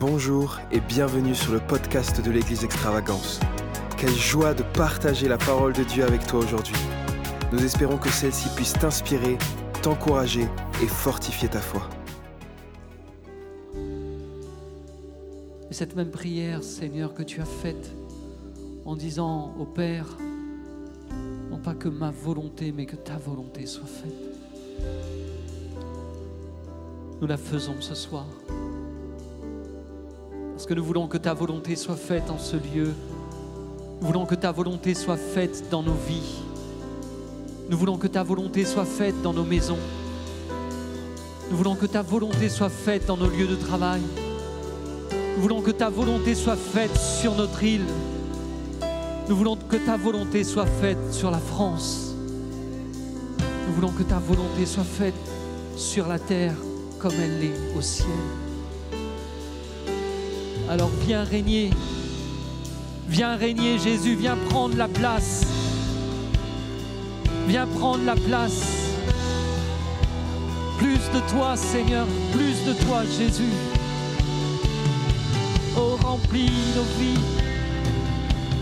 Bonjour et bienvenue sur le podcast de l'Église Extravagance. Quelle joie de partager la parole de Dieu avec toi aujourd'hui. Nous espérons que celle-ci puisse t'inspirer, t'encourager et fortifier ta foi. Et cette même prière, Seigneur, que tu as faite en disant au Père, non pas que ma volonté, mais que ta volonté soit faite. Nous la faisons ce soir. Parce que nous voulons que ta volonté soit faite en ce lieu. Nous voulons que ta volonté soit faite dans nos vies. Nous voulons que ta volonté soit faite dans nos maisons. Nous voulons que ta volonté soit faite dans nos lieux de travail. Nous voulons que ta volonté soit faite sur notre île. Nous voulons que ta volonté soit faite sur la France. Nous voulons que ta volonté soit faite sur la terre comme elle l'est au ciel. Alors viens régner. Viens régner Jésus, viens prendre la place. Viens prendre la place. Plus de toi Seigneur, plus de toi Jésus. Oh remplis nos vies.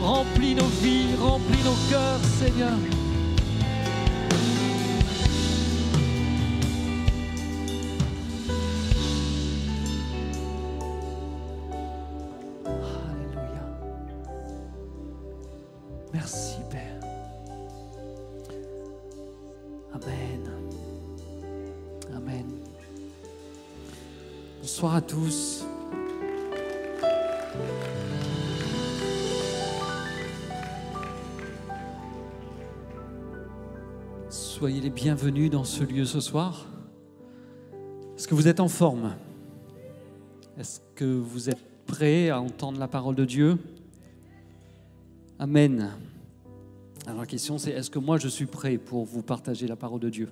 Remplis nos vies, remplis nos cœurs, Seigneur. Bonsoir à tous. Soyez les bienvenus dans ce lieu ce soir. Est-ce que vous êtes en forme? Est-ce que vous êtes prêts à entendre la parole de Dieu? Amen. Alors la question c'est est-ce que moi je suis prêt pour vous partager la parole de Dieu?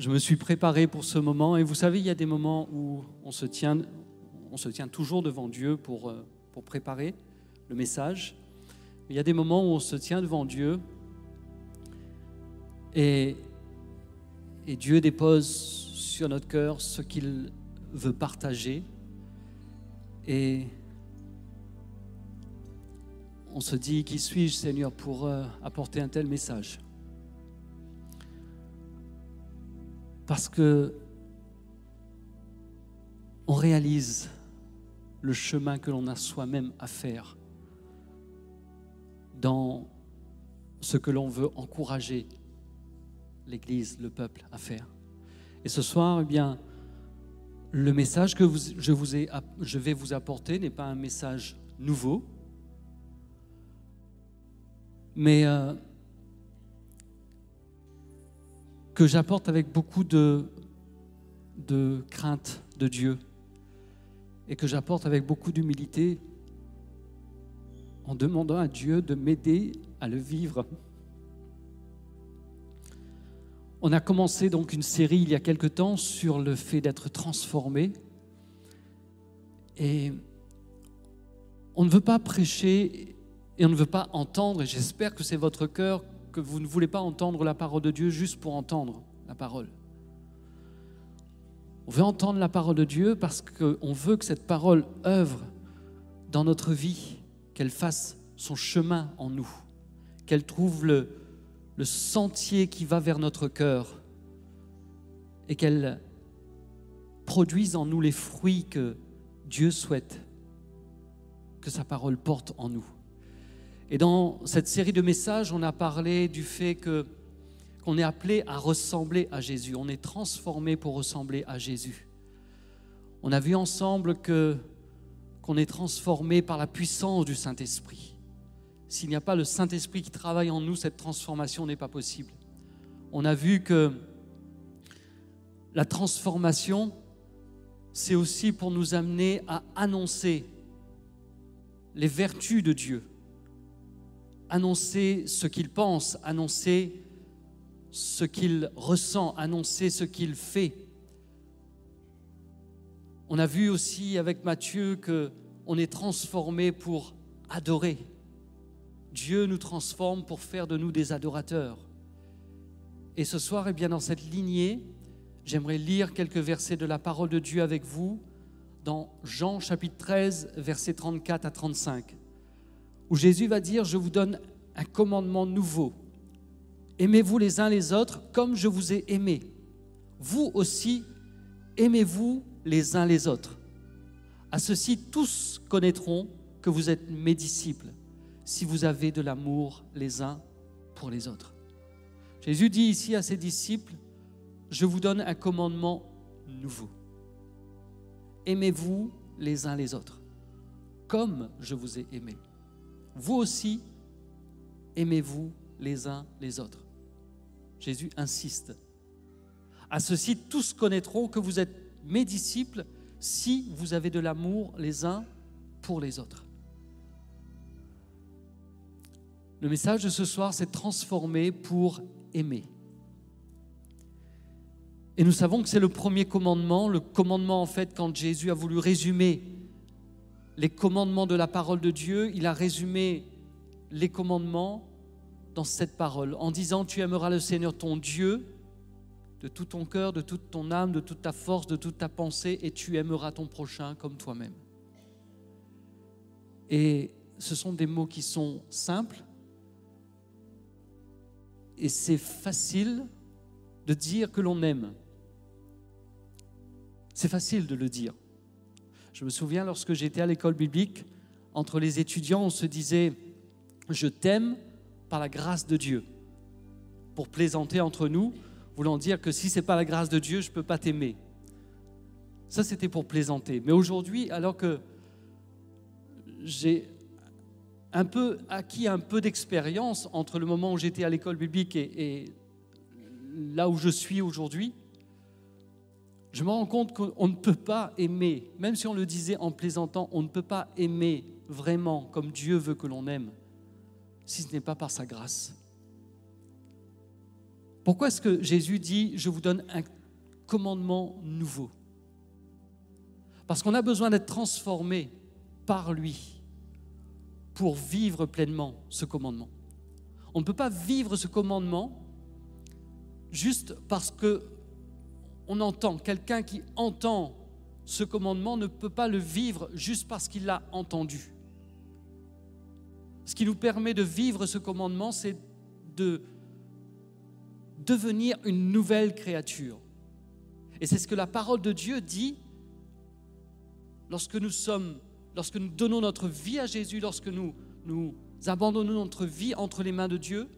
Je me suis préparé pour ce moment et vous savez il y a des moments où on se tient, on se tient toujours devant Dieu pour, euh, pour préparer le message. Il y a des moments où on se tient devant Dieu et, et Dieu dépose sur notre cœur ce qu'il veut partager. Et on se dit, qui suis-je Seigneur pour euh, apporter un tel message? Parce que on réalise le chemin que l'on a soi-même à faire dans ce que l'on veut encourager l'Église, le peuple à faire. Et ce soir, eh bien, le message que je, vous ai, je vais vous apporter n'est pas un message nouveau, mais euh, que j'apporte avec beaucoup de, de crainte de Dieu et que j'apporte avec beaucoup d'humilité en demandant à Dieu de m'aider à le vivre. On a commencé donc une série il y a quelque temps sur le fait d'être transformé. Et on ne veut pas prêcher et on ne veut pas entendre, et j'espère que c'est votre cœur, que vous ne voulez pas entendre la parole de Dieu juste pour entendre la parole. On veut entendre la parole de Dieu parce qu'on veut que cette parole œuvre dans notre vie, qu'elle fasse son chemin en nous, qu'elle trouve le, sentier qui va vers notre cœur et qu'elle produise en nous les fruits que Dieu souhaite que sa parole porte en nous. Et dans cette série de messages, on a parlé du fait que qu'on est appelé à ressembler à Jésus, on est transformé pour ressembler à Jésus. On a vu ensemble que qu'on est transformé par la puissance du Saint-Esprit. S'il n'y a pas le Saint-Esprit qui travaille en nous, cette transformation n'est pas possible. On a vu que la transformation, c'est aussi pour nous amener à annoncer les vertus de Dieu, annoncer ce qu'il pense, annoncer ce qu'il ressent, annoncer ce qu'il fait. On a vu aussi avec Matthieu que on est transformé pour adorer. Dieu nous transforme pour faire de nous des adorateurs. Et ce soir, eh bien, dans cette lignée, j'aimerais lire quelques versets de la parole de Dieu avec vous dans Jean chapitre 13, versets 34 à 35, où Jésus va dire, je vous donne un commandement nouveau. Aimez-vous les uns les autres comme je vous ai aimé. Vous aussi, aimez-vous les uns les autres. À ceci, tous connaîtront que vous êtes mes disciples, si vous avez de l'amour les uns pour les autres. Jésus dit ici à ses disciples, je vous donne un commandement nouveau. Aimez-vous les uns les autres, comme je vous ai aimé. Vous aussi, aimez-vous les uns les autres. Jésus insiste. À ceci, tous connaîtront que vous êtes mes disciples si vous avez de l'amour les uns pour les autres. Le message de ce soir, c'est transformer pour aimer. Et nous savons que c'est le premier commandement, le commandement en fait quand Jésus a voulu résumer les commandements de la parole de Dieu, il a résumé les commandements dans cette parole en disant tu aimeras le Seigneur ton Dieu de tout ton cœur, de toute ton âme, de toute ta force, de toute ta pensée et tu aimeras ton prochain comme toi-même. Et ce sont des mots qui sont simples et c'est facile de dire que l'on aime. C'est facile de le dire. Je me souviens lorsque j'étais à l'école biblique, entre les étudiants, on se disait, je t'aime par la grâce de Dieu. Pour plaisanter entre nous, voulant dire que si ce n'est pas la grâce de Dieu, je ne peux pas t'aimer. Ça, c'était pour plaisanter. Mais aujourd'hui, alors que j'ai un peu acquis un peu d'expérience entre le moment où j'étais à l'école biblique et, là où je suis aujourd'hui, je me rends compte qu'on ne peut pas aimer, même si on le disait en plaisantant, on ne peut pas aimer vraiment comme Dieu veut que l'on aime, si ce n'est pas par sa grâce. Pourquoi est-ce que Jésus dit, je vous donne un commandement nouveau Parce qu'on a besoin d'être transformé par lui pour vivre pleinement ce commandement. On ne peut pas vivre ce commandement juste parce que on entend. Quelqu'un qui entend ce commandement ne peut pas le vivre juste parce qu'il l'a entendu. Ce qui nous permet de vivre ce commandement, c'est de devenir une nouvelle créature. Et c'est ce que la parole de Dieu dit lorsque nous sommes, lorsque nous donnons notre vie à Jésus, lorsque nous, nous abandonnons notre vie entre les mains de Dieu.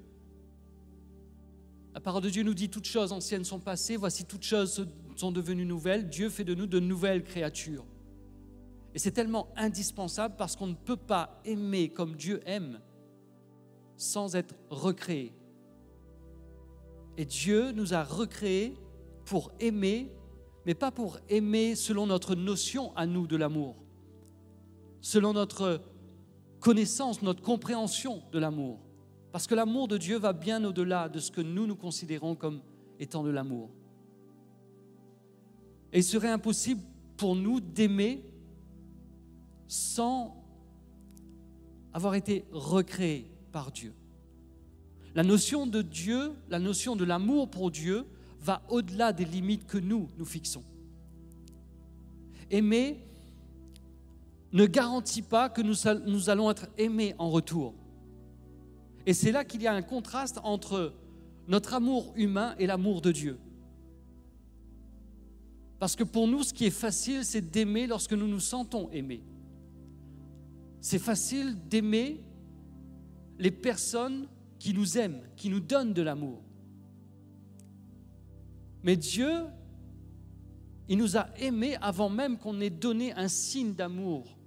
La parole de Dieu nous dit toutes choses anciennes sont passées, voici toutes choses sont devenues nouvelles. Dieu fait de nous de nouvelles créatures. Et c'est tellement indispensable parce qu'on ne peut pas aimer comme Dieu aime sans être recréé. Et Dieu nous a recréés pour aimer, mais pas pour aimer selon notre notion à nous de l'amour, selon notre connaissance, notre compréhension de l'amour. Parce que l'amour de Dieu va bien au-delà de ce que nous nous considérons comme étant de l'amour. Et il serait impossible pour nous d'aimer sans avoir été recréés par Dieu. La notion de Dieu, la notion de l'amour pour Dieu va au-delà des limites que nous nous fixons. Aimer ne garantit pas que nous, allons être aimés en retour. Et c'est là qu'il y a un contraste entre notre amour humain et l'amour de Dieu. Parce que pour nous, ce qui est facile, c'est d'aimer lorsque nous nous sentons aimés. C'est facile d'aimer les personnes qui nous aime, qui nous donne de l'amour. Mais Dieu, il nous a aimés avant même qu'on ait donné un signe d'amour,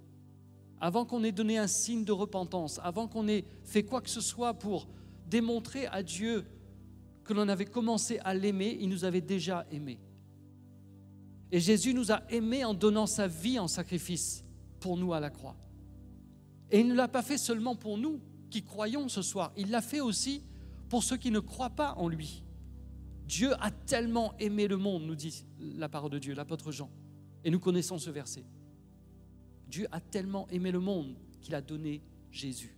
avant qu'on ait donné un signe de repentance, avant qu'on ait fait quoi que ce soit pour démontrer à Dieu que l'on avait commencé à l'aimer, il nous avait déjà aimés. Et Jésus nous a aimés en donnant sa vie en sacrifice pour nous à la croix. Et il ne l'a pas fait seulement pour nous, qui croyons ce soir, il l'a fait aussi pour ceux qui ne croient pas en lui. Dieu a tellement aimé le monde, nous dit la parole de Dieu, l'apôtre Jean. Et nous connaissons ce verset. Dieu a tellement aimé le monde qu'il a donné Jésus.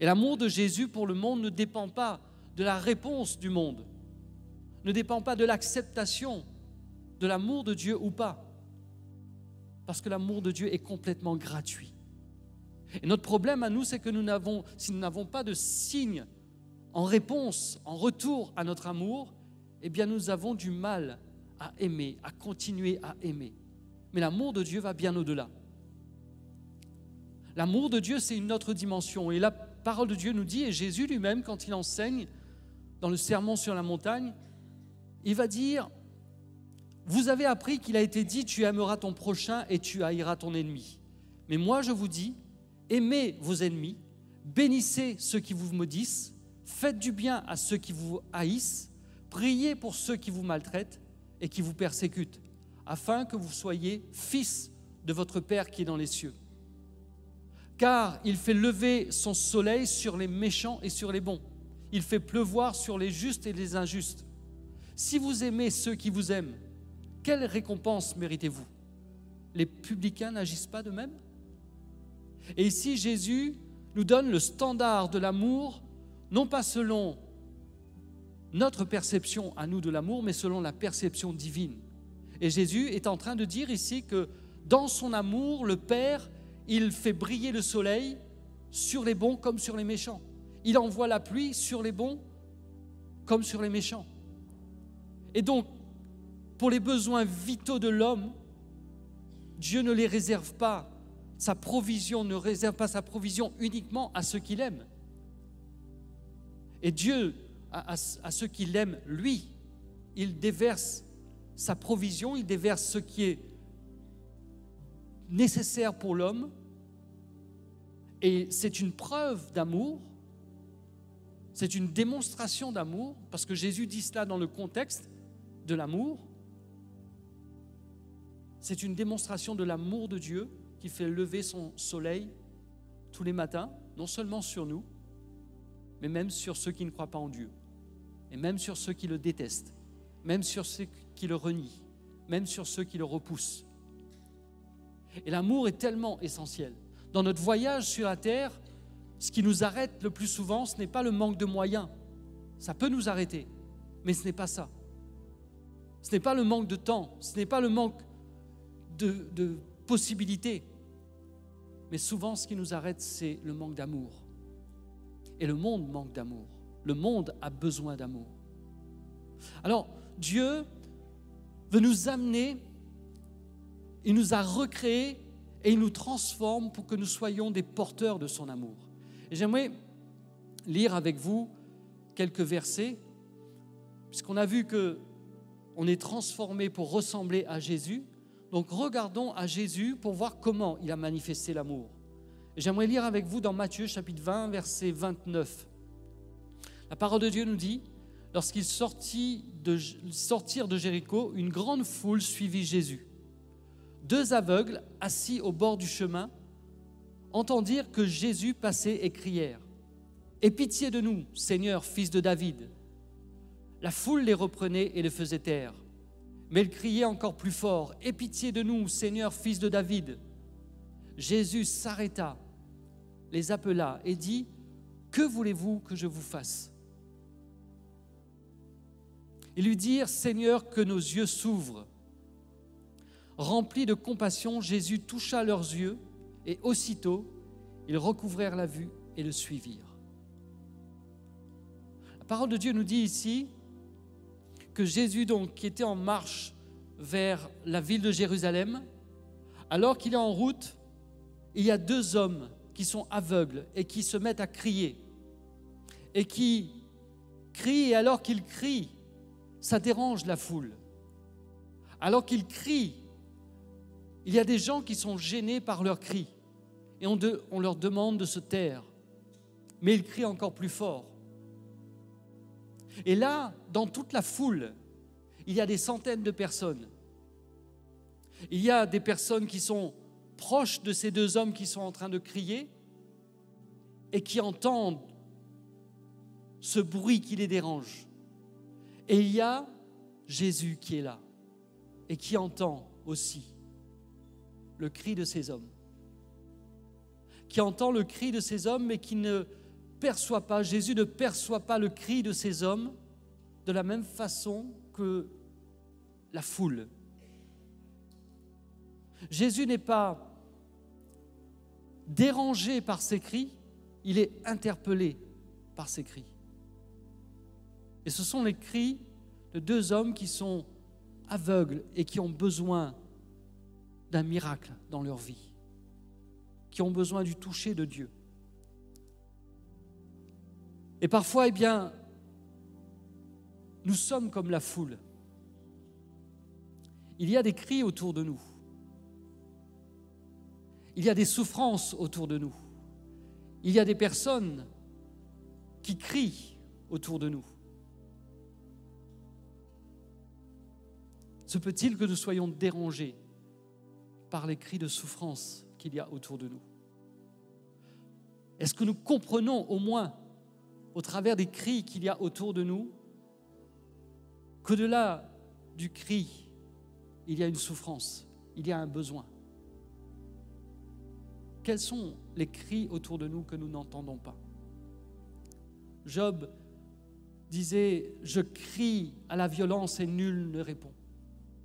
Et l'amour de Jésus pour le monde ne dépend pas de la réponse du monde, ne dépend pas de l'acceptation de l'amour de Dieu ou pas. Parce que l'amour de Dieu est complètement gratuit. Et notre problème à nous, c'est que nous n'avons, si nous n'avons pas de signe en réponse, en retour à notre amour, eh bien nous avons du mal à aimer, à continuer à aimer. Mais l'amour de Dieu va bien au-delà. L'amour de Dieu, c'est une autre dimension. Et la parole de Dieu nous dit, et Jésus lui-même, quand il enseigne dans le sermon sur la montagne, il va dire, vous avez appris qu'il a été dit, tu aimeras ton prochain et tu haïras ton ennemi. Mais moi, je vous dis, aimez vos ennemis, bénissez ceux qui vous maudissent, faites du bien à ceux qui vous haïssent, priez pour ceux qui vous maltraitent et qui vous persécutent, afin que vous soyez fils de votre Père qui est dans les cieux. Car il fait lever son soleil sur les méchants et sur les bons. Il fait pleuvoir sur les justes et les injustes. Si vous aimez ceux qui vous aiment, quelle récompense méritez-vous? Les publicains n'agissent pas de même? Et ici, Jésus nous donne le standard de l'amour, non pas selon notre perception à nous de l'amour, mais selon la perception divine. Et Jésus est en train de dire ici que dans son amour, le Père, il fait briller le soleil sur les bons comme sur les méchants. Il envoie la pluie sur les bons comme sur les méchants. Et donc, pour les besoins vitaux de l'homme, Dieu ne les réserve pas, sa provision ne réserve pas sa provision uniquement à ceux qu'il aime. Et Dieu à, ceux qui l'aiment, lui. Il déverse sa provision, il déverse ce qui est nécessaire pour l'homme. Et c'est une preuve d'amour, c'est une démonstration d'amour, parce que Jésus dit cela dans le contexte de l'amour. C'est une démonstration de l'amour de Dieu qui fait lever son soleil tous les matins, non seulement sur nous, mais même sur ceux qui ne croient pas en Dieu, et même sur ceux qui le détestent, même sur ceux qui le renient, même sur ceux qui le repoussent. Et l'amour est tellement essentiel. Dans notre voyage sur la terre, ce qui nous arrête le plus souvent, ce n'est pas le manque de moyens. Ça peut nous arrêter, mais ce n'est pas ça. Ce n'est pas le manque de temps, ce n'est pas le manque de, de possibilités. Mais souvent, ce qui nous arrête, c'est le manque d'amour. Et le monde manque d'amour. Le monde a besoin d'amour. Alors, Dieu veut nous amener, il nous a recréés et il nous transforme pour que nous soyons des porteurs de son amour. J'aimerais lire avec vous quelques versets, puisqu'on a vu que on est transformé pour ressembler à Jésus. Donc regardons à Jésus pour voir comment il a manifesté l'amour. J'aimerais lire avec vous dans Matthieu chapitre 20, verset 29. La parole de Dieu nous dit, lorsqu'ils sortirent de Jéricho, une grande foule suivit Jésus. Deux aveugles, assis au bord du chemin, entendirent que Jésus passait et crièrent Aie pitié de nous, Seigneur, fils de David. La foule les reprenait et les faisait taire. Mais ils criaient encore plus fort Aie pitié de nous, Seigneur, fils de David. Jésus s'arrêta les appela et dit, Que voulez-vous que je vous fasse? Ils lui dirent, Seigneur, que nos yeux s'ouvrent. Rempli de compassion, Jésus toucha leurs yeux et aussitôt, ils recouvrèrent la vue et le suivirent. La parole de Dieu nous dit ici que Jésus, donc, qui était en marche vers la ville de Jérusalem, alors qu'il est en route, il y a deux hommes qui sont aveugles et qui se mettent à crier. Et qui crient, et alors qu'ils crient, ça dérange la foule. Alors qu'ils crient, il y a des gens qui sont gênés par leurs cris. Et on, on leur demande de se taire. Mais ils crient encore plus fort. Et là, dans toute la foule, il y a des centaines de personnes. Il y a des personnes qui sont proches de ces deux hommes qui sont en train de crier et qui entendent ce bruit qui les dérange. Et il y a Jésus qui est là et qui entend aussi le cri de ces hommes. Qui entend le cri de ces hommes mais qui ne perçoit pas, Jésus ne perçoit pas le cri de ces hommes de la même façon que la foule. Jésus n'est pas dérangé par ces cris, il est interpellé par ces cris. Et ce sont les cris de deux hommes qui sont aveugles et qui ont besoin d'un miracle dans leur vie, qui ont besoin du toucher de Dieu. Et parfois, eh bien, nous sommes comme la foule. Il y a des cris autour de nous. Il y a des souffrances autour de nous. Il y a des personnes qui crient autour de nous. Peut-il que nous soyons dérangés par les cris de souffrance qu'il y a autour de nous? Est-ce que nous comprenons au moins, au travers des cris qu'il y a autour de nous, qu'au-delà du cri, il y a une souffrance, il y a un besoin? Quels sont les cris autour de nous que nous n'entendons pas? Job disait, je crie à la violence et nul ne répond.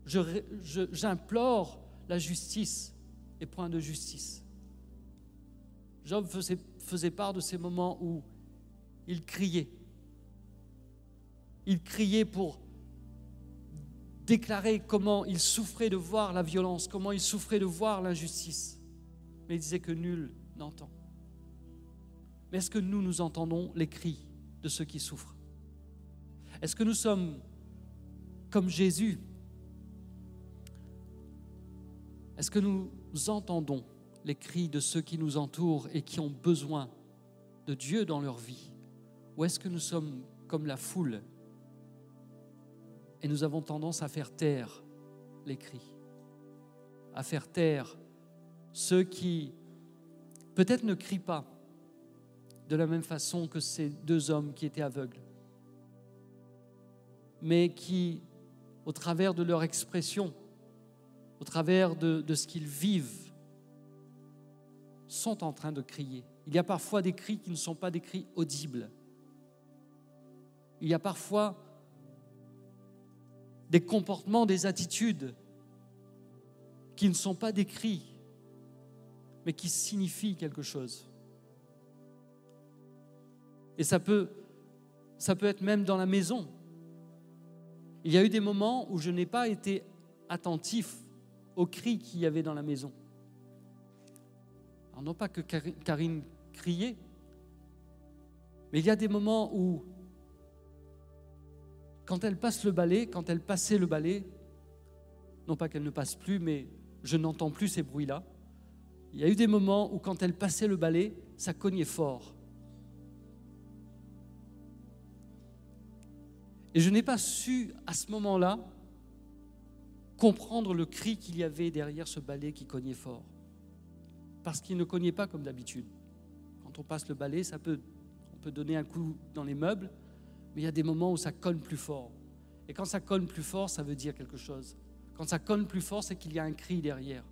J'implore la justice et point de justice. Job faisait, part de ces moments où il criait. Il criait pour déclarer comment il souffrait de voir la violence, comment il souffrait de voir l'injustice. Mais il disait que nul n'entend. Mais est-ce que nous, nous entendons les cris de ceux qui souffrent? Est-ce que nous sommes comme Jésus Est-ce que nous entendons les cris de ceux qui nous entourent et qui ont besoin de Dieu dans leur vie? Ou est-ce que nous sommes comme la foule et nous avons tendance à faire taire les cris, à faire taire ceux qui peut-être ne crient pas de la même façon que ces deux hommes qui étaient aveugles, mais qui, au travers de leur expression, au travers de, ce qu'ils vivent, sont en train de crier. Il y a parfois des cris qui ne sont pas des cris audibles. Il y a parfois des comportements, des attitudes qui ne sont pas des cris, mais qui signifient quelque chose. Et ça peut, ça peut être même dans la maison. Il y a eu des moments où je n'ai pas été attentif aux cris qu'il y avait dans la maison. Alors non pas que Karine criait, mais il y a des moments où, quand elle passe le balai, quand elle passait le balai, non pas qu'elle ne passe plus, mais je n'entends plus ces bruits-là. Il y a eu des moments où, quand elle passait le balai, ça cognait fort. Et je n'ai pas su à ce moment-là comprendre le cri qu'il y avait derrière ce balai qui cognait fort. Parce qu'il ne cognait pas comme d'habitude. Quand on passe le balai, ça peut, on peut donner un coup dans les meubles, mais il y a des moments où ça cogne plus fort. Et quand ça cogne plus fort, ça veut dire quelque chose. Quand ça cogne plus fort, c'est qu'il y a un cri derrière.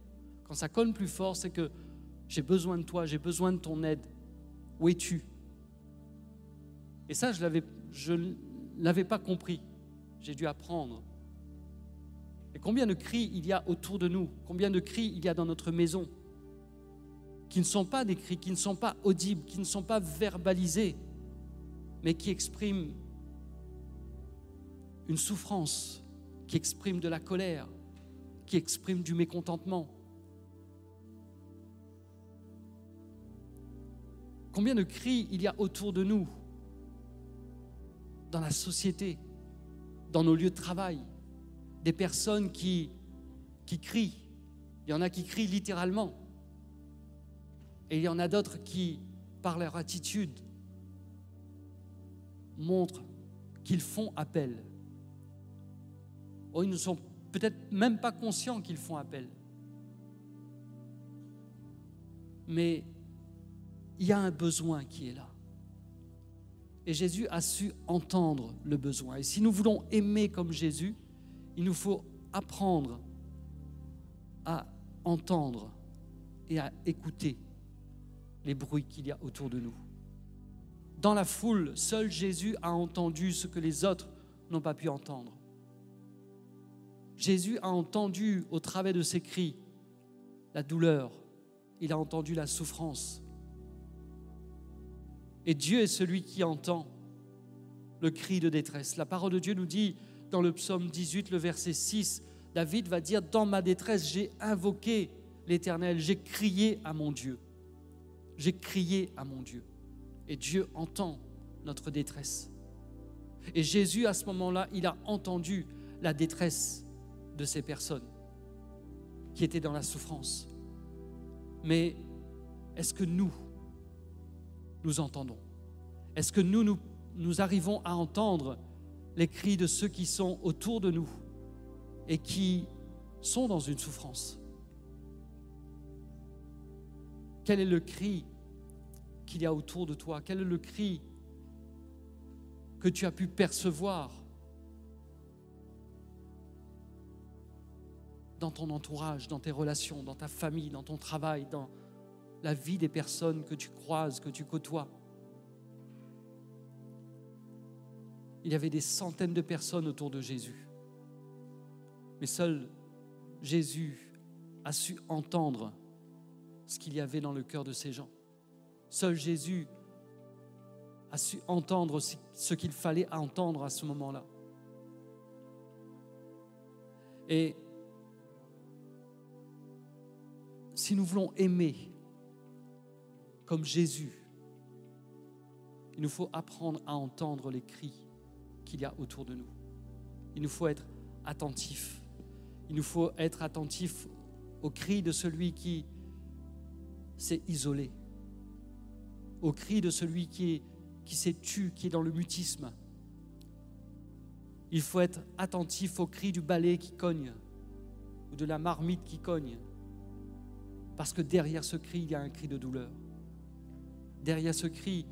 Quand ça cogne plus fort, c'est que j'ai besoin de toi, j'ai besoin de ton aide. Où es-tu? Et ça, je ne l'avais pas compris. J'ai dû apprendre et combien de cris il y a autour de nous, combien de cris il y a dans notre maison, qui ne sont pas des cris, qui ne sont pas audibles, qui ne sont pas verbalisés, mais qui expriment une souffrance, qui expriment de la colère, qui expriment du mécontentement. Combien de cris il y a autour de nous, dans la société, dans nos lieux de travail, des personnes qui, crient. Il y en a qui crient littéralement. Et il y en a d'autres qui, par leur attitude, montrent qu'ils font appel. Oh, ils ne sont peut-être même pas conscients qu'ils font appel. Mais il y a un besoin qui est là. Et Jésus a su entendre le besoin. Et si nous voulons aimer comme Jésus, il nous faut apprendre à entendre et à écouter les bruits qu'il y a autour de nous. Dans la foule, seul Jésus a entendu ce que les autres n'ont pas pu entendre. Jésus a entendu au travers de ses cris la douleur, il a entendu la souffrance. Et Dieu est celui qui entend le cri de détresse. La parole de Dieu nous dit dans le psaume 18, le verset 6, David va dire, dans ma détresse, j'ai invoqué l'Éternel, j'ai crié à mon Dieu. J'ai crié à mon Dieu. Et Dieu entend notre détresse. Et Jésus, à ce moment-là, il a entendu la détresse de ces personnes qui étaient dans la souffrance. Mais est-ce que nous, nous entendons? Est-ce que nous, nous, nous arrivons à entendre les cris de ceux qui sont autour de nous et qui sont dans une souffrance Quel est le cri qu'il y a autour de toi? Quel est le cri que tu as pu percevoir dans ton entourage, dans tes relations, dans ta famille, dans ton travail, dans la vie des personnes que tu croises, que tu côtoies? Il y avait des centaines de personnes autour de Jésus. Mais seul Jésus a su entendre ce qu'il y avait dans le cœur de ces gens. Seul Jésus a su entendre ce qu'il fallait entendre à ce moment-là. Et si nous voulons aimer comme Jésus, il nous faut apprendre à entendre les cris qu'il y a autour de nous. Il nous faut être attentif. Il nous faut être attentif aux cris de celui qui s'est isolé, aux cris de celui qui, qui s'est tu, qui est dans le mutisme. Il faut être attentif aux cris du balai qui cogne ou de la marmite qui cogne. Parce que derrière ce cri, il y a un cri de douleur. Derrière ce cri,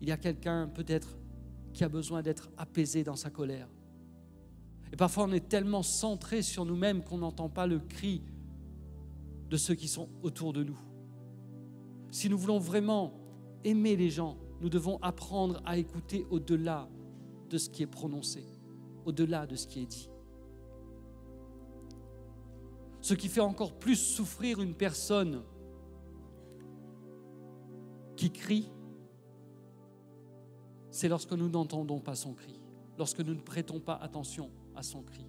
il y a quelqu'un peut-être qui a besoin d'être apaisé dans sa colère. Et parfois, on est tellement centré sur nous-mêmes qu'on n'entend pas le cri de ceux qui sont autour de nous. Si nous voulons vraiment aimer les gens, nous devons apprendre à écouter au-delà de ce qui est prononcé, au-delà de ce qui est dit. Ce qui fait encore plus souffrir une personne qui crie, c'est lorsque nous n'entendons pas son cri, lorsque nous ne prêtons pas attention à son cri.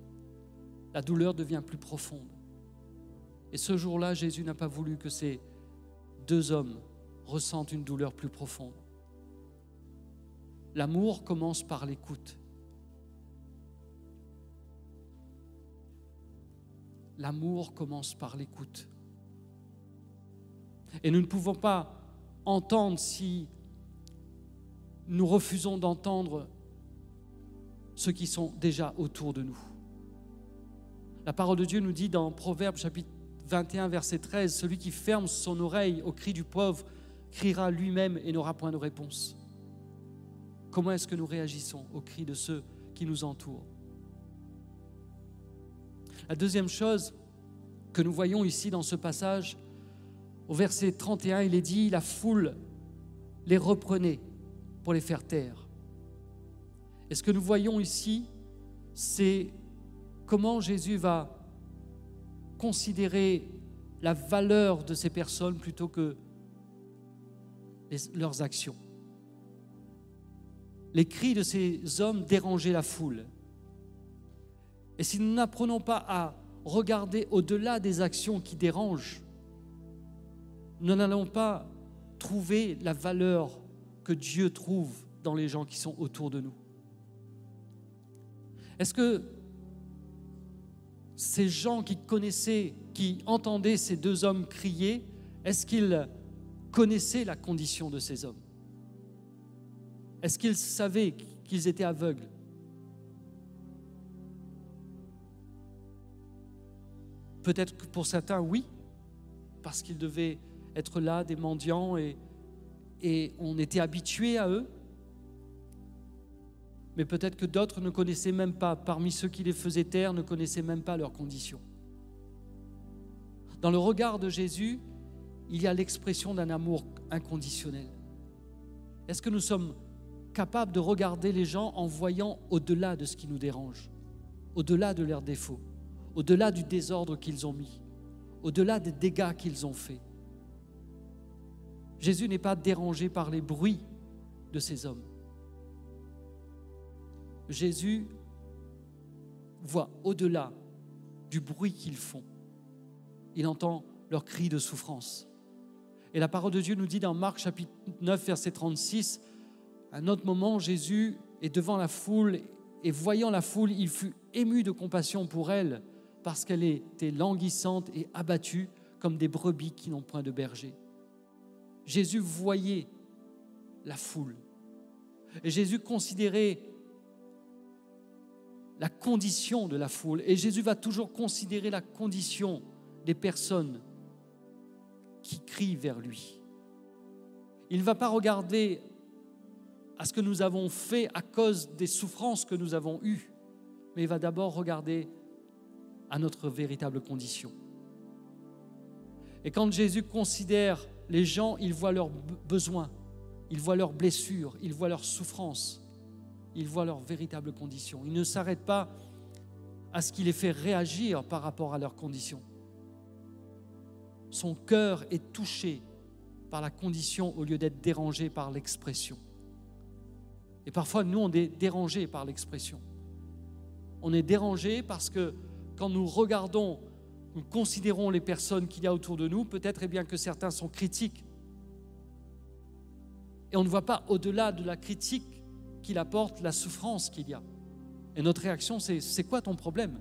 La douleur devient plus profonde. Et ce jour-là, Jésus n'a pas voulu que ces deux hommes ressentent une douleur plus profonde. L'amour commence par l'écoute. L'amour commence par l'écoute. Et nous ne pouvons pas entendre si nous refusons d'entendre ceux qui sont déjà autour de nous. La parole de Dieu nous dit dans Proverbe chapitre 21 verset 13, celui qui ferme son oreille au cri du pauvre criera lui-même et n'aura point de réponse. Comment est-ce que nous réagissons au cri de ceux qui nous entourent? La deuxième chose que nous voyons ici dans ce passage, au verset 31, il est dit, la foule les reprenait pour les faire taire. Et ce que nous voyons ici, c'est comment Jésus va considérer la valeur de ces personnes plutôt que leurs actions. Les cris de ces hommes dérangeaient la foule. Et si nous n'apprenons pas à regarder au-delà des actions qui dérangent, nous n'allons pas trouver la valeur que Dieu trouve dans les gens qui sont autour de nous. Est-ce que ces gens qui connaissaient, qui entendaient ces deux hommes crier, est-ce qu'ils connaissaient la condition de ces hommes? Est-ce qu'ils savaient qu'ils étaient aveugles? Peut-être que pour certains, oui, parce qu'ils devaient être là, des mendiants, et, et on était habitué à eux. Mais peut-être que d'autres ne connaissaient même pas, parmi ceux qui les faisaient taire, ne connaissaient même pas leurs conditions. Dans le regard de Jésus, il y a l'expression d'un amour inconditionnel. Est-ce que nous sommes capables de regarder les gens en voyant au-delà de ce qui nous dérange, au-delà de leurs défauts, au-delà du désordre qu'ils ont mis, au-delà des dégâts qu'ils ont faits? Jésus n'est pas dérangé par les bruits de ces hommes. Jésus voit au-delà du bruit qu'ils font. Il entend leurs cris de souffrance. Et la parole de Dieu nous dit dans Marc chapitre 9, verset 36, à un autre moment, Jésus est devant la foule et voyant la foule, il fut ému de compassion pour elle parce qu'elle était languissante et abattue comme des brebis qui n'ont point de berger. Jésus voyait la foule. Et Jésus considérait la condition de la foule. Et Jésus va toujours considérer la condition des personnes qui crient vers lui. Il ne va pas regarder à ce que nous avons fait à cause des souffrances que nous avons eues, mais il va d'abord regarder à notre véritable condition. Et quand Jésus considère les gens, il voit leurs besoins, il voit leurs blessures, il voit leurs souffrances, il voit leurs véritables conditions. Il ne s'arrête pas à ce qui les fait réagir par rapport à leurs conditions. Son cœur est touché par la condition au lieu d'être dérangé par l'expression. Et parfois, nous, on est dérangé par l'expression. On est dérangé parce que quand nous regardons, nous considérons les personnes qu'il y a autour de nous, peut-être eh bien que certains sont critiques. Et on ne voit pas au-delà de la critique qu'il apporte la souffrance qu'il y a. Et notre réaction, c'est c'est quoi ton problème?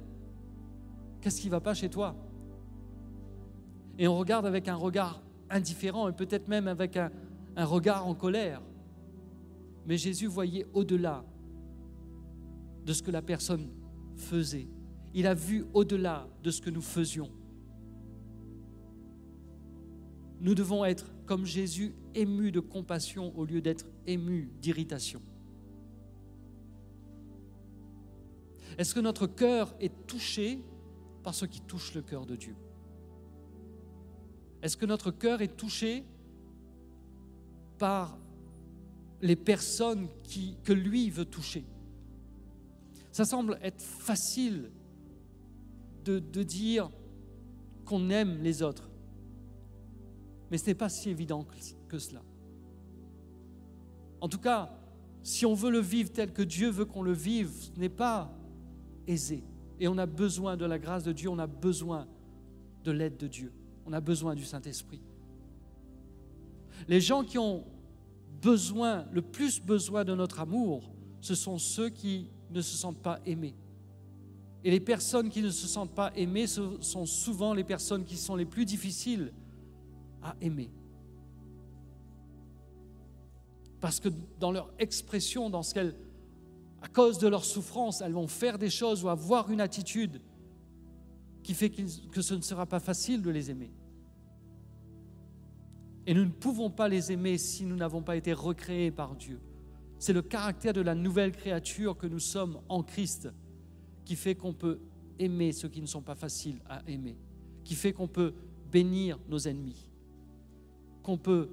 Qu'est-ce qui ne va pas chez toi? Et on regarde avec un regard indifférent et peut-être même avec un, un regard en colère. Mais Jésus voyait au-delà de ce que la personne faisait. Il a vu au-delà de ce que nous faisions. Nous devons être, comme Jésus, émus de compassion au lieu d'être émus d'irritation. Est-ce que notre cœur est touché par ce qui touche le cœur de Dieu? Est-ce que notre cœur est touché par les personnes que lui veut toucher? Ça semble être facile de, dire qu'on aime les autres, mais ce n'est pas si évident que, que cela. En tout cas, si on veut le vivre tel que Dieu veut qu'on le vive, ce n'est pas aisé. Et on a besoin de la grâce de Dieu, on a besoin de l'aide de Dieu, on a besoin du Saint-Esprit. Les gens qui ont besoin, le plus besoin de notre amour, ce sont ceux qui ne se sentent pas aimés. Et les personnes qui ne se sentent pas aimées sont souvent les personnes qui sont les plus difficiles à aimer. Parce que dans leur expression, dans ce qu'elles, à cause de leur souffrance, elles vont faire des choses ou avoir une attitude qui fait que ce ne sera pas facile de les aimer. Et nous ne pouvons pas les aimer si nous n'avons pas été recréés par Dieu. C'est le caractère de la nouvelle créature que nous sommes en Christ qui fait qu'on peut aimer ceux qui ne sont pas faciles à aimer, qui fait qu'on peut bénir nos ennemis, qu'on peut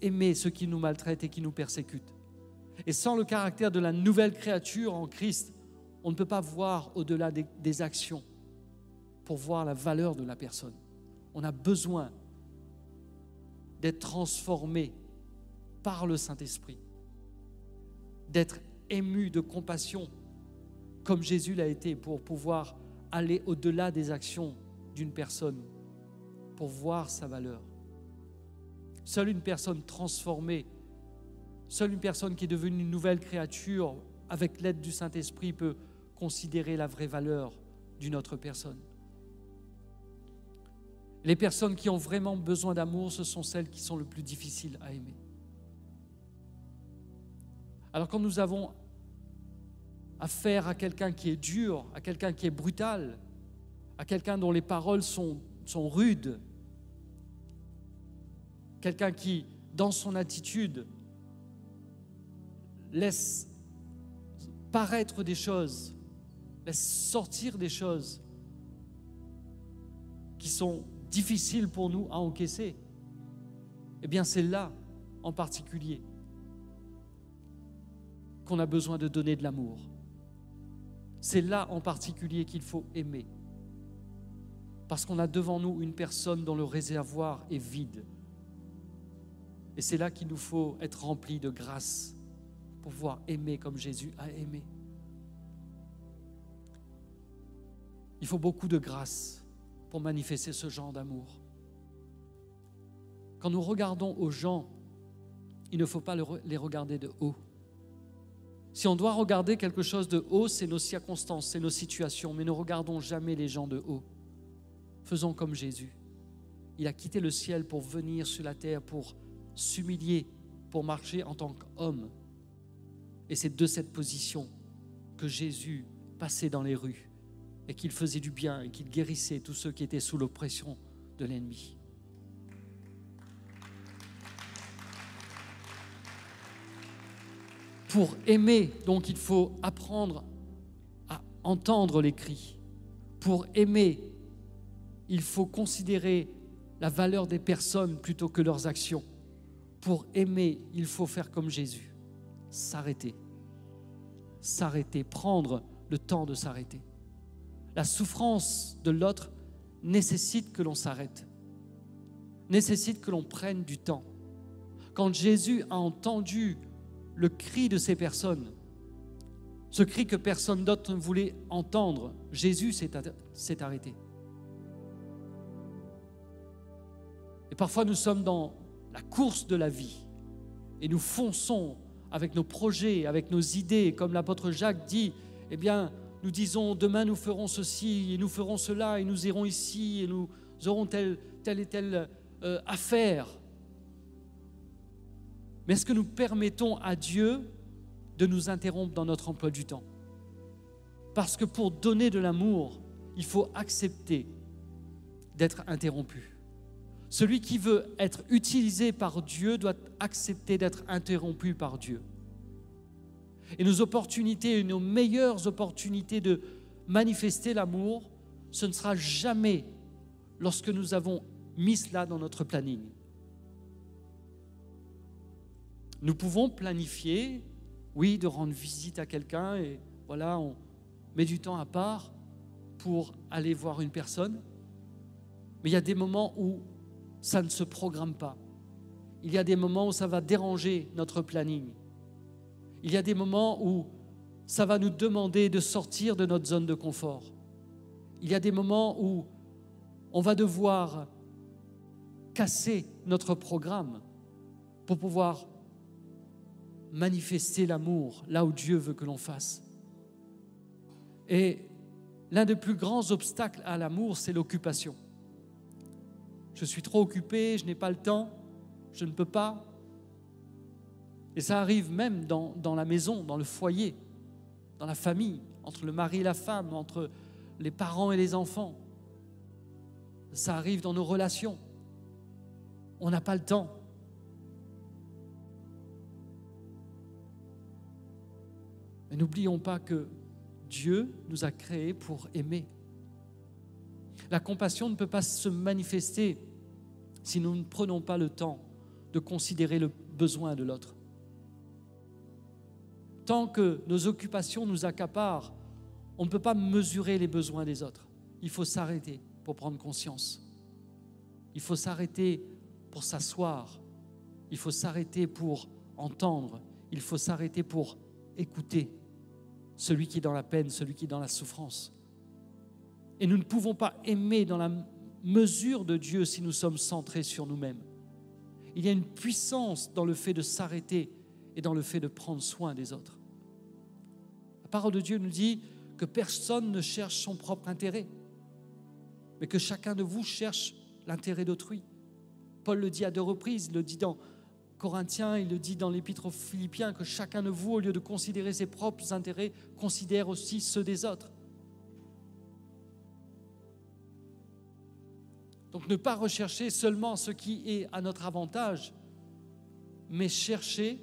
aimer ceux qui nous maltraitent et qui nous persécutent. Et sans le caractère de la nouvelle créature en Christ, on ne peut pas voir au-delà des, actions pour voir la valeur de la personne. On a besoin d'être transformé par le Saint-Esprit, d'être ému de compassion comme Jésus l'a été pour pouvoir aller au-delà des actions d'une personne, pour voir sa valeur. Seule une personne transformée, seule une personne qui est devenue une nouvelle créature avec l'aide du Saint-Esprit peut considérer la vraie valeur d'une autre personne. Les personnes qui ont vraiment besoin d'amour, ce sont celles qui sont le plus difficiles à aimer. Alors quand nous avons affaire à quelqu'un qui est dur, à quelqu'un qui est brutal, à quelqu'un dont les paroles sont, sont rudes, quelqu'un qui, dans son attitude, laisse paraître des choses, laisse sortir des choses qui sont difficile pour nous à encaisser, eh bien c'est là en particulier qu'on a besoin de donner de l'amour. C'est là en particulier qu'il faut aimer. parce qu'on a devant nous une personne dont le réservoir est vide. Et c'est là qu'il nous faut être remplis de grâce pour pouvoir aimer comme Jésus a aimé. Il faut beaucoup de grâce pour manifester ce genre d'amour. Quand nous regardons aux gens, il ne faut pas les regarder de haut. Si on doit regarder quelque chose de haut, c'est nos circonstances, c'est nos situations, mais ne regardons jamais les gens de haut. Faisons comme Jésus. Il a quitté le ciel pour venir sur la terre, pour s'humilier, pour marcher en tant qu'homme. Et c'est de cette position que Jésus passait dans les rues et qu'il faisait du bien et qu'il guérissait tous ceux qui étaient sous l'oppression de l'ennemi. Pour aimer, donc, il faut apprendre à entendre les cris. Pour aimer, il faut considérer la valeur des personnes plutôt que leurs actions. Pour aimer, il faut faire comme Jésus, s'arrêter. S'arrêter, prendre le temps de s'arrêter. La souffrance de l'autre nécessite que l'on s'arrête, nécessite que l'on prenne du temps. Quand Jésus a entendu le cri de ces personnes, ce cri que personne d'autre ne voulait entendre, Jésus s'est arrêté. Et parfois nous sommes dans la course de la vie et nous fonçons avec nos projets, avec nos idées, comme l'apôtre Jacques dit, eh bien, nous disons demain nous ferons ceci et nous ferons cela et nous irons ici et nous aurons telle, et telle euh, affaire. Mais est-ce que nous permettons à Dieu de nous interrompre dans notre emploi du temps? Parce que pour donner de l'amour, il faut accepter d'être interrompu. Celui qui veut être utilisé par Dieu doit accepter d'être interrompu par Dieu. Et nos opportunités, nos meilleures opportunités de manifester l'amour, ce ne sera jamais lorsque nous avons mis cela dans notre planning. Nous pouvons planifier, oui, de rendre visite à quelqu'un et voilà, on met du temps à part pour aller voir une personne. Mais il y a des moments où ça ne se programme pas. Il y a des moments où ça va déranger notre planning. Il y a des moments où ça va nous demander de sortir de notre zone de confort. Il y a des moments où on va devoir casser notre programme pour pouvoir manifester l'amour là où Dieu veut que l'on fasse. Et l'un des plus grands obstacles à l'amour, c'est l'occupation je suis trop occupé, je n'ai pas le temps, je ne peux pas. Et ça arrive même dans, dans, la maison, dans le foyer, dans la famille, entre le mari et la femme, entre les parents et les enfants. Ça arrive dans nos relations. On n'a pas le temps. N'oublions pas que Dieu nous a créés pour aimer. La compassion ne peut pas se manifester si nous ne prenons pas le temps de considérer le besoin de l'autre. Tant que nos occupations nous accaparent, on ne peut pas mesurer les besoins des autres. Il faut s'arrêter pour prendre conscience. Il faut s'arrêter pour s'asseoir. Il faut s'arrêter pour entendre. Il faut s'arrêter pour écouter celui qui est dans la peine, celui qui est dans la souffrance. Et nous ne pouvons pas aimer dans la mesure de Dieu si nous sommes centrés sur nous-mêmes. Il y a une puissance dans le fait de s'arrêter et dans le fait de prendre soin des autres. La parole de Dieu nous dit que personne ne cherche son propre intérêt, mais que chacun de vous cherche l'intérêt d'autrui. Paul le dit à deux reprises, il le dit dans Corinthiens, il le dit dans l'épître aux Philippiens, que chacun de vous, au lieu de considérer ses propres intérêts, considère aussi ceux des autres. Donc ne pas rechercher seulement ce qui est à notre avantage, mais chercher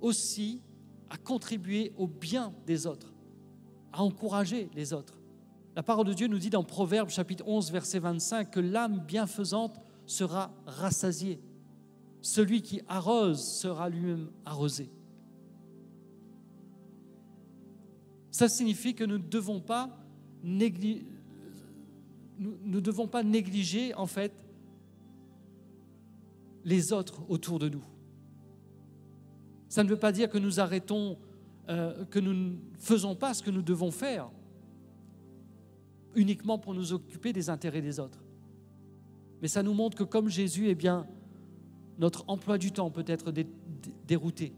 aussi à contribuer au bien des autres, à encourager les autres. La parole de Dieu nous dit dans Proverbe chapitre 11 verset 25 que l'âme bienfaisante sera rassasiée. Celui qui arrose sera lui-même arrosé. Ça signifie que nous ne devons pas négliger nous devons pas négliger en fait les autres autour de nous. Ça ne veut pas dire que nous arrêtons, euh, que nous ne faisons pas ce que nous devons faire uniquement pour nous occuper des intérêts des autres. Mais ça nous montre que comme Jésus, eh bien, notre emploi du temps peut être dérouté.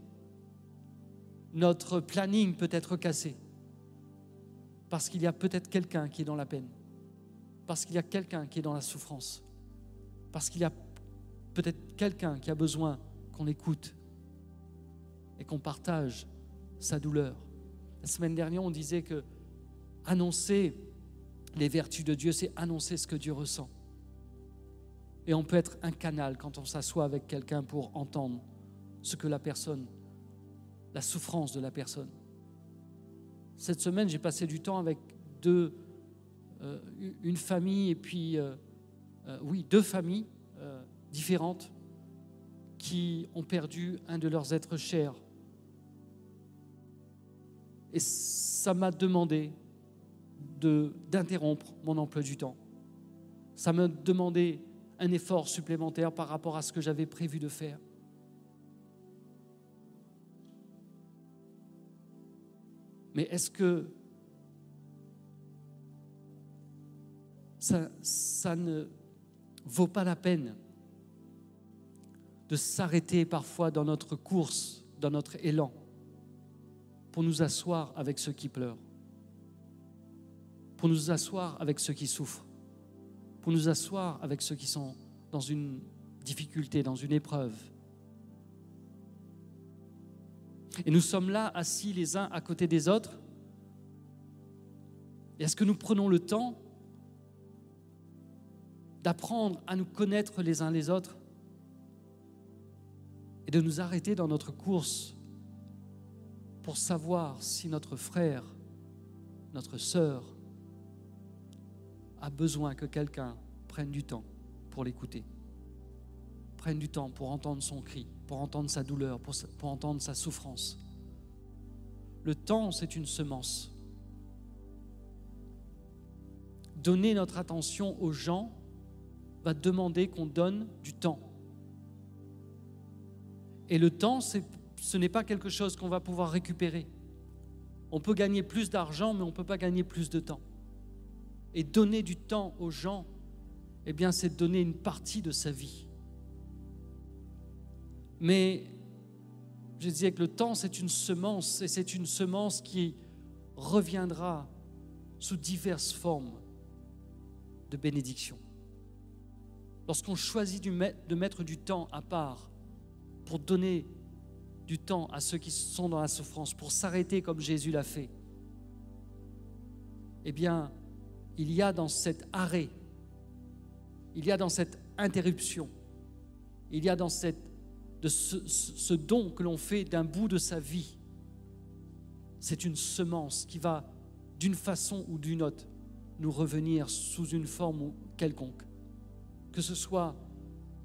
Notre planning peut être cassé. Parce qu'il y a peut-être quelqu'un qui est dans la peine. Parce qu'il y a quelqu'un qui est dans la souffrance. Parce qu'il y a peut-être quelqu'un qui a besoin qu'on écoute et qu'on partage sa douleur. La semaine dernière, on disait que annoncer les vertus de Dieu, c'est annoncer ce que Dieu ressent. Et on peut être un canal quand on s'assoit avec quelqu'un pour entendre ce que la personne, la souffrance de la personne. Cette semaine, j'ai passé du temps avec deux, euh, une famille et puis, euh, euh, oui, deux familles différentes qui ont perdu un de leurs êtres chers. Et ça m'a demandé d'interrompre mon emploi du temps. Ça m'a demandé un effort supplémentaire par rapport à ce que j'avais prévu de faire. Mais est-ce que ça, ne vaut pas la peine de s'arrêter parfois dans notre course, dans notre élan, pour nous asseoir avec ceux qui pleurent, pour nous asseoir avec ceux qui souffrent? Pour nous asseoir avec ceux qui sont dans une difficulté, dans une épreuve. Et nous sommes là assis les uns à côté des autres. Et est-ce que nous prenons le temps d'apprendre à nous connaître les uns les autres et de nous arrêter dans notre course pour savoir si notre frère, notre sœur, a besoin que quelqu'un prenne du temps pour l'écouter, prenne du temps pour entendre son cri, pour entendre sa douleur, pour, entendre sa souffrance. Le temps, c'est une semence. Donner notre attention aux gens va demander qu'on donne du temps. Et le temps, ce n'est pas quelque chose qu'on va pouvoir récupérer. On peut gagner plus d'argent, mais on ne peut pas gagner plus de temps. Et donner du temps aux gens, eh bien, c'est donner une partie de sa vie. Mais je disais que le temps, c'est une semence, et c'est une semence qui reviendra sous diverses formes de bénédiction. Lorsqu'on choisit de mettre du temps à part pour donner du temps à ceux qui sont dans la souffrance, pour s'arrêter comme Jésus l'a fait, eh bien, il y a dans cet arrêt, il y a dans cette interruption, il y a dans ce, don que l'on fait d'un bout de sa vie, c'est une semence qui va d'une façon ou d'une autre nous revenir sous une forme quelconque, que ce soit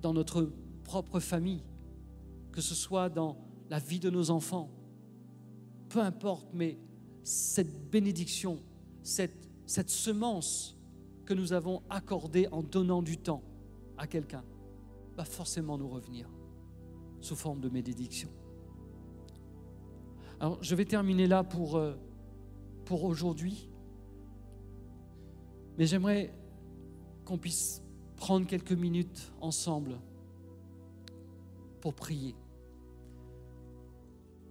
dans notre propre famille, que ce soit dans la vie de nos enfants, peu importe, mais cette bénédiction, cette cette semence que nous avons accordée en donnant du temps à quelqu'un va forcément nous revenir sous forme de bénédiction. Alors, je vais terminer là pour, euh, pour aujourd'hui. Mais j'aimerais qu'on puisse prendre quelques minutes ensemble pour prier.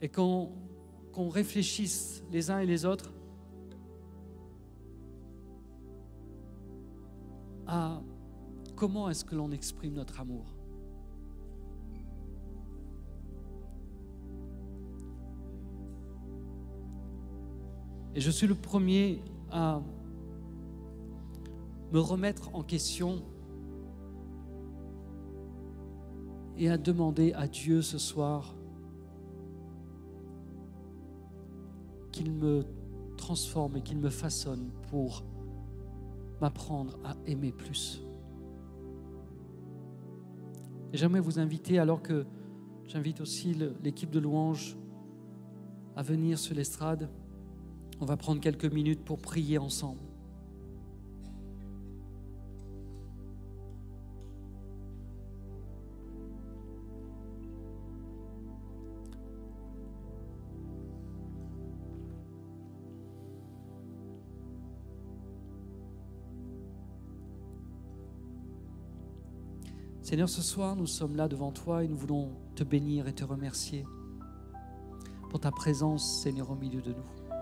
Et qu'on réfléchisse les uns et les autres à comment est-ce que l'on exprime notre amour? Et je suis le premier à me remettre en question et à demander à Dieu ce soir qu'il me transforme et qu'il me façonne pour m'apprendre à aimer plus. Et j'aimerais vous inviter, alors que j'invite aussi l'équipe de louange à venir sur l'estrade, on va prendre quelques minutes pour prier ensemble. Seigneur, ce soir, nous sommes là devant toi et nous voulons te bénir et te remercier pour ta présence, Seigneur, au milieu de nous.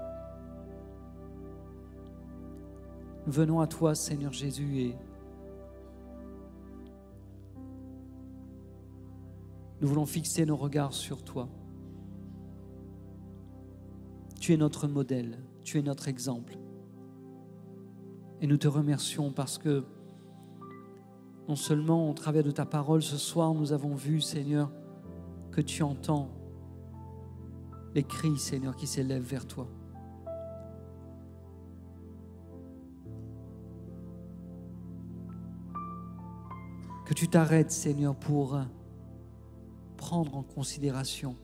Nous venons à toi, Seigneur Jésus, et nous voulons fixer nos regards sur toi. Tu es notre modèle, tu es notre exemple. Et nous te remercions parce que non seulement au travers de ta parole ce soir, nous avons vu, Seigneur, que tu entends les cris, Seigneur, qui s'élèvent vers toi. Que tu t'arrêtes, Seigneur, pour prendre en considération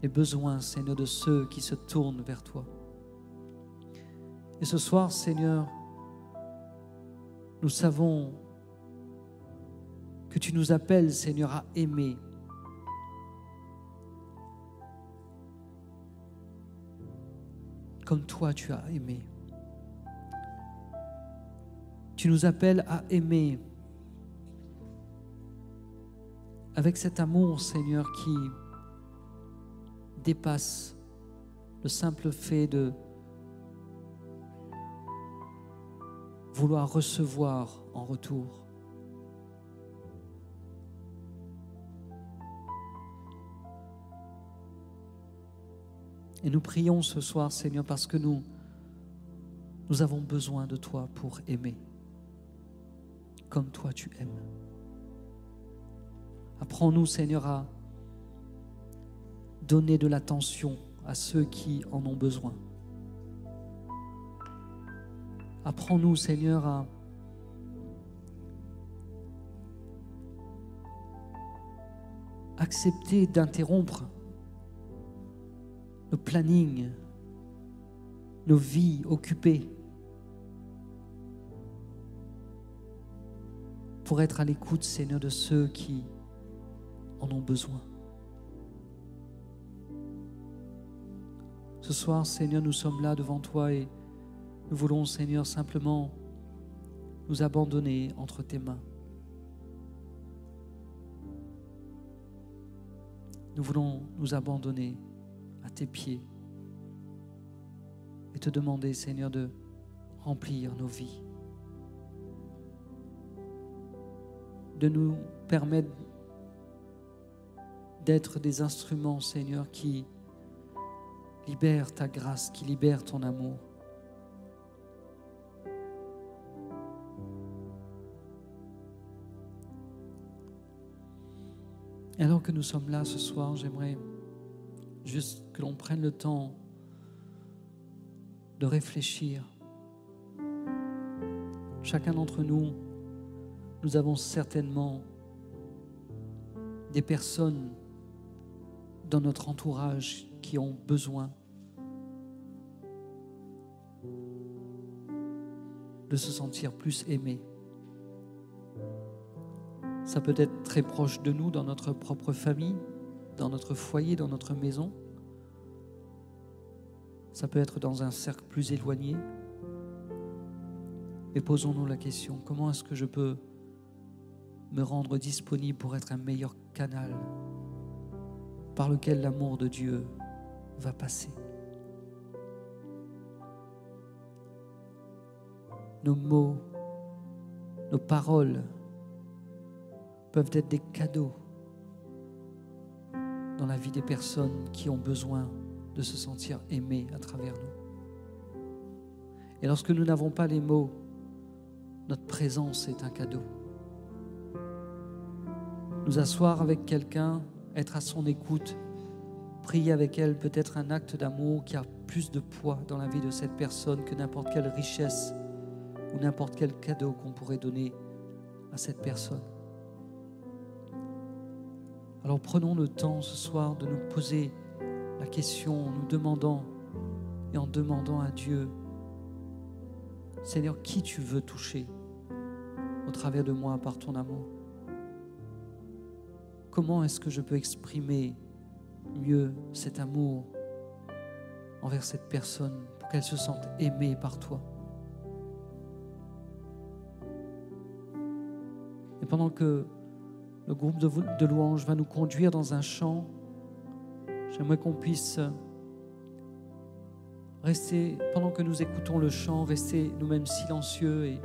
les besoins, Seigneur, de ceux qui se tournent vers toi. Et ce soir, Seigneur, nous savons que tu nous appelles, Seigneur, à aimer. Comme toi, tu as aimé. Tu nous appelles à aimer avec cet amour, Seigneur, qui dépasse le simple fait de vouloir recevoir en retour. Et nous prions ce soir, Seigneur, parce que nous, nous avons besoin de toi pour aimer, comme toi tu aimes. Apprends-nous, Seigneur, à donner de l'attention à ceux qui en ont besoin. Apprends-nous, Seigneur, à accepter d'interrompre nos plannings, nos vies occupées, pour être à l'écoute, Seigneur, de ceux qui en ont besoin. Ce soir, Seigneur, nous sommes là devant toi et nous voulons, Seigneur, simplement nous abandonner entre tes mains. Nous voulons nous abandonner à tes pieds et te demander, Seigneur, de remplir nos vies, de nous permettre d'être des instruments, Seigneur, qui libèrent ta grâce, qui libèrent ton amour. Et alors que nous sommes là ce soir, j'aimerais juste que l'on prenne le temps de réfléchir. Chacun d'entre nous, nous avons certainement des personnes dans notre entourage qui ont besoin de se sentir plus aimés. Ça peut être très proche de nous, dans notre propre famille, dans notre foyer, dans notre maison. Ça peut être dans un cercle plus éloigné. Et posons-nous la question, comment est-ce que je peux me rendre disponible pour être un meilleur canal par lequel l'amour de Dieu va passer? Nos mots, nos paroles, peuvent être des cadeaux dans la vie des personnes qui ont besoin de se sentir aimées à travers nous. Et lorsque nous n'avons pas les mots, notre présence est un cadeau. Nous asseoir avec quelqu'un, être à son écoute, prier avec elle peut être un acte d'amour qui a plus de poids dans la vie de cette personne que n'importe quelle richesse ou n'importe quel cadeau qu'on pourrait donner à cette personne. Alors prenons le temps ce soir de nous poser la question en nous demandant et en demandant à Dieu, Seigneur, qui tu veux toucher au travers de moi par ton amour? Comment est-ce que je peux exprimer mieux cet amour envers cette personne pour qu'elle se sente aimée par toi? Et pendant que le groupe de, louanges va nous conduire dans un chant, j'aimerais qu'on puisse rester, pendant que nous écoutons le chant, rester nous-mêmes silencieux et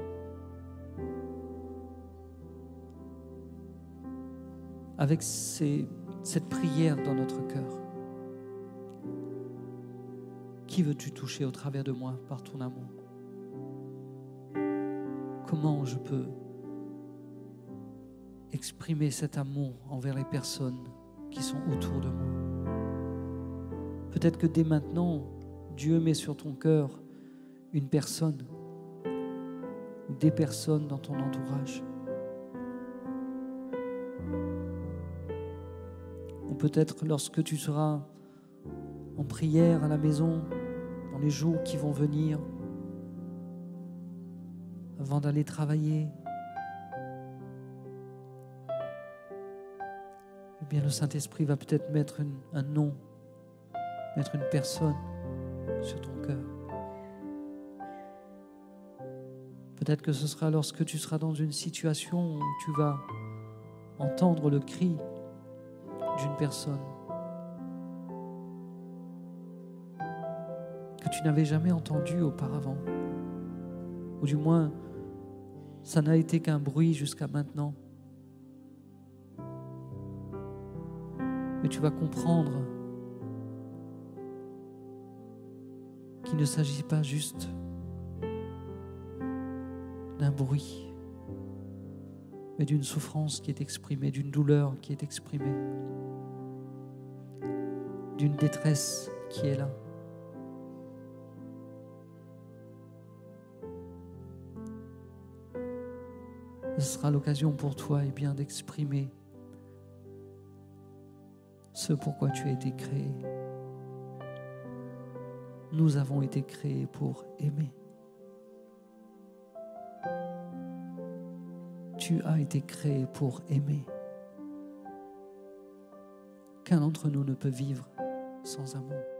avec cette prière dans notre cœur. Qui veux-tu toucher au travers de moi par ton amour? Comment je peux exprimer cet amour envers les personnes qui sont autour de moi Peut-être que dès maintenant, Dieu met sur ton cœur une personne ou des personnes dans ton entourage. Ou peut-être lorsque tu seras en prière à la maison, dans les jours qui vont venir, avant d'aller travailler, eh bien le Saint-Esprit va peut-être mettre un nom, mettre une personne sur ton cœur. Peut-être que ce sera lorsque tu seras dans une situation où tu vas entendre le cri d'une personne que tu n'avais jamais entendu auparavant. Ou du moins, ça n'a été qu'un bruit jusqu'à maintenant. Tu vas comprendre qu'il ne s'agit pas juste d'un bruit, mais d'une souffrance qui est exprimée, d'une douleur qui est exprimée, d'une détresse qui est là. Ce sera l'occasion pour toi et bien d'exprimer ce pourquoi tu as été créé. Nous avons été créés pour aimer. Tu as été créé pour aimer. Qu'un d'entre nous ne peut vivre sans amour.